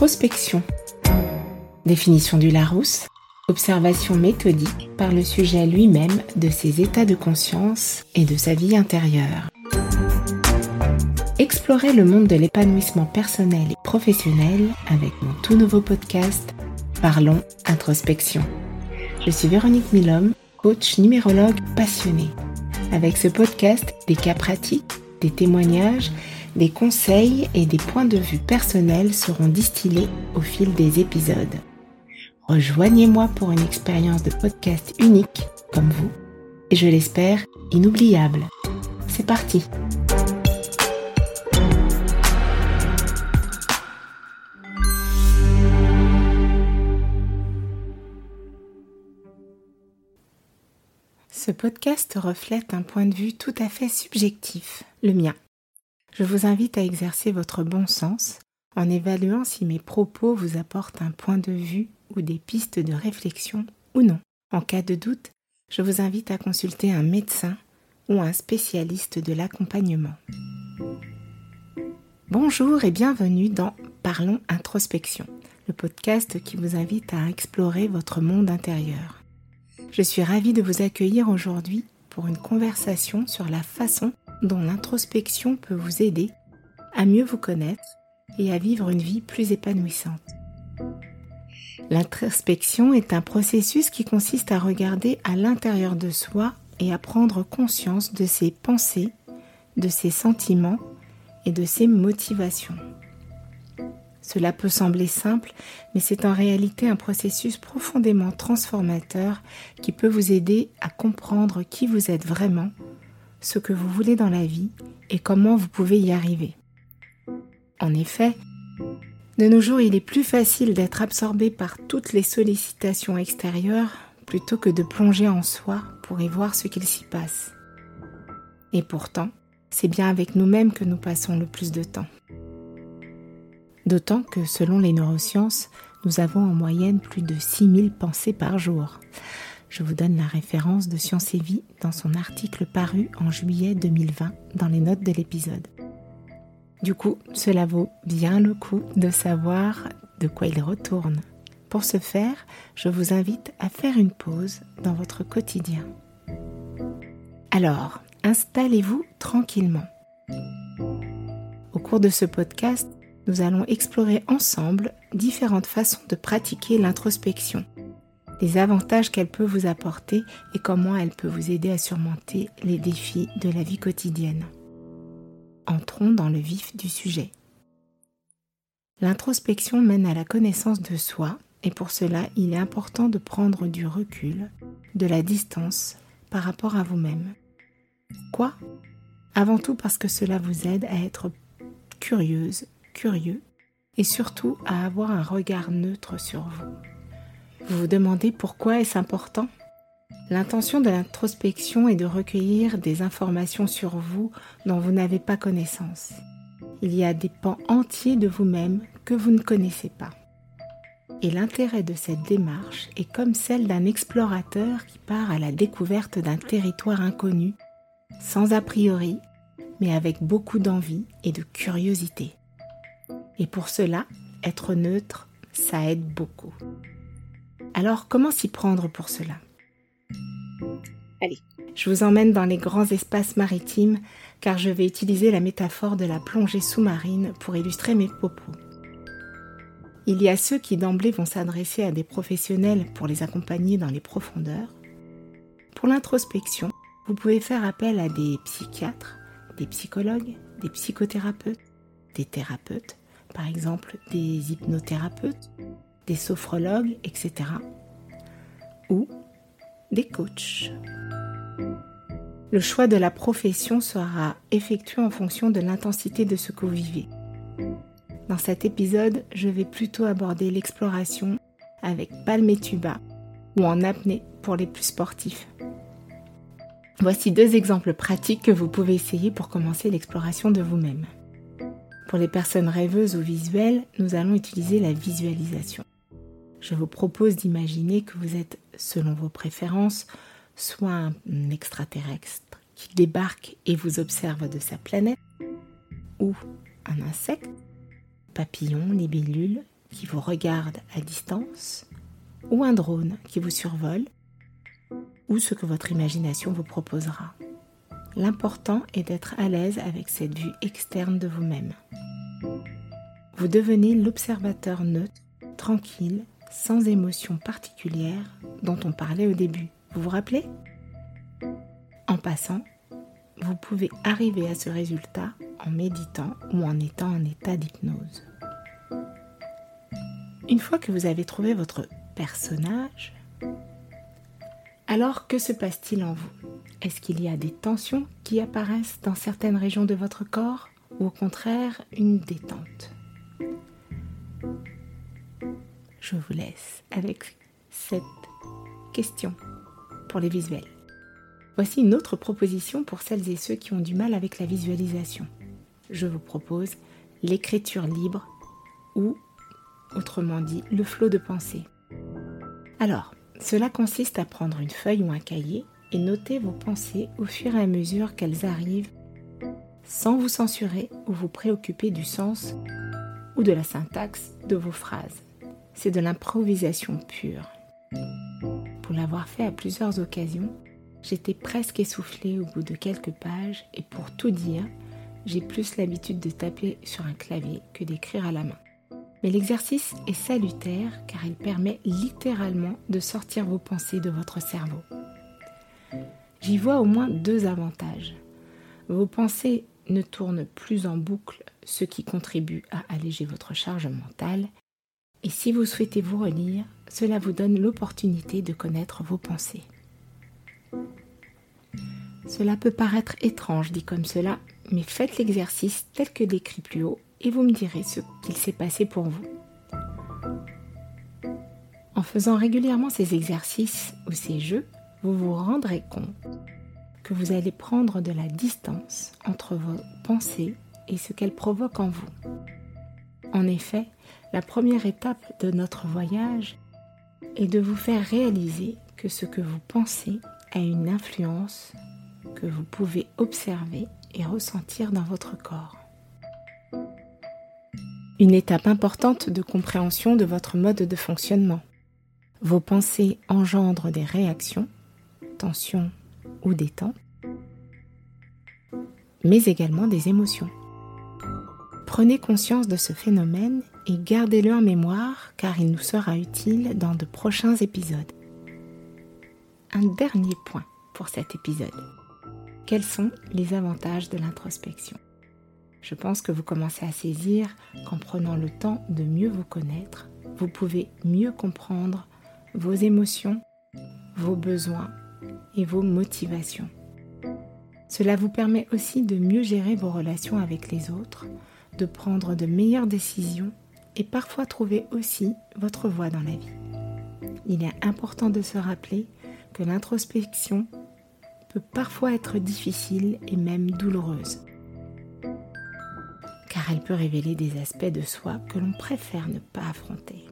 L'introspection. Définition du Larousse. Observation méthodique par le sujet lui-même de ses états de conscience et de sa vie intérieure. Explorez le monde de l'épanouissement personnel et professionnel avec mon tout nouveau podcast Parlons Introspection. Je suis Véronique Milhomme, coach numérologue passionnée. Avec ce podcast, des cas pratiques, des témoignages, des conseils et des points de vue personnels seront distillés au fil des épisodes. Rejoignez-moi pour une expérience de podcast unique comme vous et je l'espère inoubliable. C'est parti Ce podcast reflète un point de vue tout à fait subjectif, le mien. Je vous invite à exercer votre bon sens en évaluant si mes propos vous apportent un point de vue ou des pistes de réflexion ou non. En cas de doute, je vous invite à consulter un médecin ou un spécialiste de l'accompagnement. Bonjour et bienvenue dans Parlons Introspection, le podcast qui vous invite à explorer votre monde intérieur. Je suis ravie de vous accueillir aujourd'hui pour une conversation sur la façon dont l'introspection peut vous aider à mieux vous connaître et à vivre une vie plus épanouissante. L'introspection est un processus qui consiste à regarder à l'intérieur de soi et à prendre conscience de ses pensées, de ses sentiments et de ses motivations. Cela peut sembler simple, mais c'est en réalité un processus profondément transformateur qui peut vous aider à comprendre qui vous êtes vraiment, ce que vous voulez dans la vie et comment vous pouvez y arriver. En effet, de nos jours, il est plus facile d'être absorbé par toutes les sollicitations extérieures plutôt que de plonger en soi pour y voir ce qu'il s'y passe. Et pourtant, c'est bien avec nous-mêmes que nous passons le plus de temps. D'autant que selon les neurosciences, nous avons en moyenne plus de 6000 pensées par jour. Je vous donne la référence de Science et Vie dans son article paru en juillet 2020 dans les notes de l'épisode. Du coup, cela vaut bien le coup de savoir de quoi il retourne. Pour ce faire, je vous invite à faire une pause dans votre quotidien. Alors, installez-vous tranquillement. Au cours de ce podcast, nous allons explorer ensemble différentes façons de pratiquer l'introspection, les avantages qu'elle peut vous apporter et comment elle peut vous aider à surmonter les défis de la vie quotidienne. Entrons dans le vif du sujet. L'introspection mène à la connaissance de soi et pour cela il est important de prendre du recul, de la distance par rapport à vous-même. Quoi? Avant tout parce que cela vous aide à être curieuse curieux et surtout à avoir un regard neutre sur vous. Vous vous demandez pourquoi est-ce important L'intention de l'introspection est de recueillir des informations sur vous dont vous n'avez pas connaissance. Il y a des pans entiers de vous-même que vous ne connaissez pas. Et l'intérêt de cette démarche est comme celle d'un explorateur qui part à la découverte d'un territoire inconnu, sans a priori, mais avec beaucoup d'envie et de curiosité. Et pour cela, être neutre, ça aide beaucoup. Alors comment s'y prendre pour cela? Allez, je vous emmène dans les grands espaces maritimes car je vais utiliser la métaphore de la plongée sous-marine pour illustrer mes propos. Il y a ceux qui d'emblée vont s'adresser à des professionnels pour les accompagner dans les profondeurs. Pour l'introspection, vous pouvez faire appel à des psychiatres, des psychologues, des psychothérapeutes, des thérapeutes, par exemple des hypnothérapeutes, des sophrologues, etc. Ou des coachs. Le choix de la profession sera effectué en fonction de l'intensité de ce que vous vivez. Dans cet épisode, je vais plutôt aborder l'exploration avec palme-tuba ou en apnée pour les plus sportifs. Voici deux exemples pratiques que vous pouvez essayer pour commencer l'exploration de vous-même. Pour les personnes rêveuses ou visuelles, nous allons utiliser la visualisation. Je vous propose d'imaginer que vous êtes, selon vos préférences, soit un extraterrestre qui débarque et vous observe de sa planète, ou un insecte, papillon, libellule, qui vous regarde à distance, ou un drone qui vous survole, ou ce que votre imagination vous proposera. L'important est d'être à l'aise avec cette vue externe de vous-même. Vous devenez l'observateur neutre, tranquille, sans émotion particulière dont on parlait au début. Vous vous rappelez? En passant, vous pouvez arriver à ce résultat en méditant ou en étant en état d'hypnose. Une fois que vous avez trouvé votre personnage, alors que se passe-t-il en vous? Est-ce qu'il y a des tensions qui apparaissent dans certaines régions de votre corps ou au contraire une détente? Je vous laisse avec cette question pour les visuels. Voici une autre proposition pour celles et ceux qui ont du mal avec la visualisation. Je vous propose l'écriture libre ou, autrement dit, le flot de pensée. Alors, cela consiste à prendre une feuille ou un cahier et noter vos pensées au fur et à mesure qu'elles arrivent sans vous censurer ou vous préoccuper du sens ou de la syntaxe de vos phrases. C'est de l'improvisation pure. Pour l'avoir fait à plusieurs occasions, J'étais presque essoufflée au bout de quelques pages et pour tout dire, j'ai plus l'habitude de taper sur un clavier que d'écrire à la main. Mais l'exercice est salutaire car il permet littéralement de sortir vos pensées de votre cerveau. J'y vois au moins deux avantages. Vos pensées ne tournent plus en boucle, ce qui contribue à alléger votre charge mentale. Et si vous souhaitez vous relire, cela vous donne l'opportunité de connaître vos pensées. Cela peut paraître étrange dit comme cela, mais faites l'exercice tel que décrit plus haut et vous me direz ce qu'il s'est passé pour vous. En faisant régulièrement ces exercices ou ces jeux, vous vous rendrez compte que vous allez prendre de la distance entre vos pensées et ce qu'elles provoquent en vous. En effet, la première étape de notre voyage est de vous faire réaliser que ce que vous pensez a une influence que vous pouvez observer et ressentir dans votre corps. Une étape importante de compréhension de votre mode de fonctionnement. Vos pensées engendrent des réactions, tension ou détente, mais également des émotions. Prenez conscience de ce phénomène et gardez-le en mémoire car il nous sera utile dans de prochains épisodes. Un dernier point pour cet épisode. Quels sont les avantages de l'introspection? Je pense que vous commencez à saisir qu'en prenant le temps de mieux vous connaître, vous pouvez mieux comprendre vos émotions, vos besoins et vos motivations. Cela vous permet aussi de mieux gérer vos relations avec les autres, de prendre de meilleures décisions et parfois trouver aussi votre voie dans la vie. Il est important de se rappeler que l'introspection peut parfois être difficile et même douloureuse, car elle peut révéler des aspects de soi que l'on préfère ne pas affronter.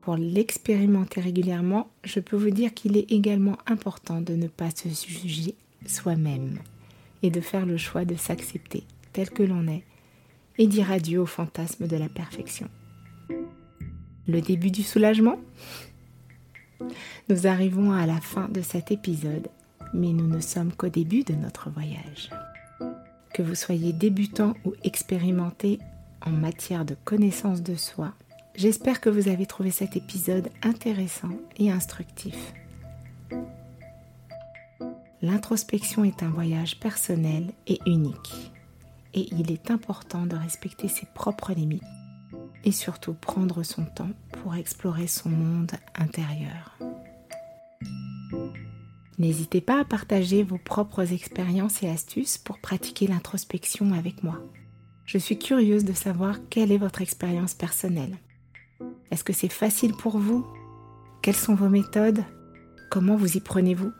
Pour l'expérimenter régulièrement, je peux vous dire qu'il est également important de ne pas se juger soi-même et de faire le choix de s'accepter tel que l'on est et dire adieu au fantasme de la perfection. Le début du soulagement? Nous arrivons à la fin de cet épisode mais nous ne sommes qu'au début de notre voyage. Que vous soyez débutant ou expérimenté en matière de connaissance de soi, j'espère que vous avez trouvé cet épisode intéressant et instructif. L'introspection est un voyage personnel et unique, et il est important de respecter ses propres limites et surtout prendre son temps pour explorer son monde intérieur. N'hésitez pas à partager vos propres expériences et astuces pour pratiquer l'introspection avec moi. Je suis curieuse de savoir quelle est votre expérience personnelle. Est-ce que c'est facile pour vous? Quelles sont vos méthodes? Comment vous y prenez-vous?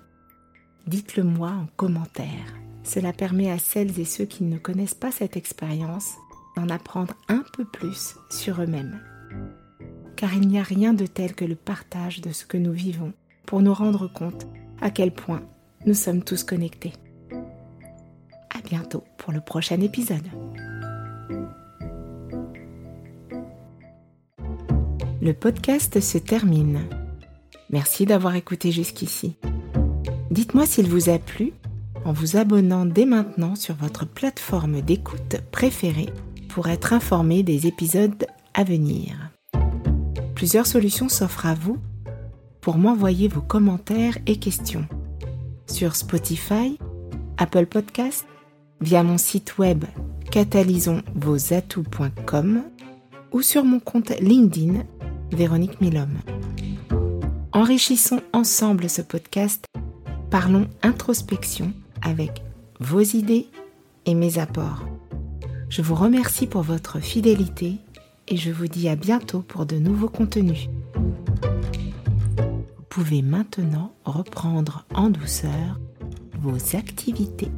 Dites-le moi en commentaire. Cela permet à celles et ceux qui ne connaissent pas cette expérience d'en apprendre un peu plus sur eux-mêmes. Car il n'y a rien de tel que le partage de ce que nous vivons pour nous rendre compte à quel point nous sommes tous connectés. À bientôt pour le prochain épisode. le podcast se termine. Merci d'avoir écouté jusqu'ici. Dites-moi s'il vous a plu en vous abonnant dès maintenant sur votre plateforme d'écoute préférée pour être informé des épisodes à venir. Plusieurs solutions s'offrent à vous pour m'envoyer vos commentaires et questions sur Spotify, Apple Podcast, via mon site web catalysonsvosatouts.com ou sur mon compte LinkedIn Véronique Milhomme. Enrichissons ensemble ce podcast. Parlons introspection avec vos idées et mes apports. Je vous remercie pour votre fidélité et je vous dis à bientôt pour de nouveaux contenus. Vous pouvez maintenant reprendre en douceur vos activités.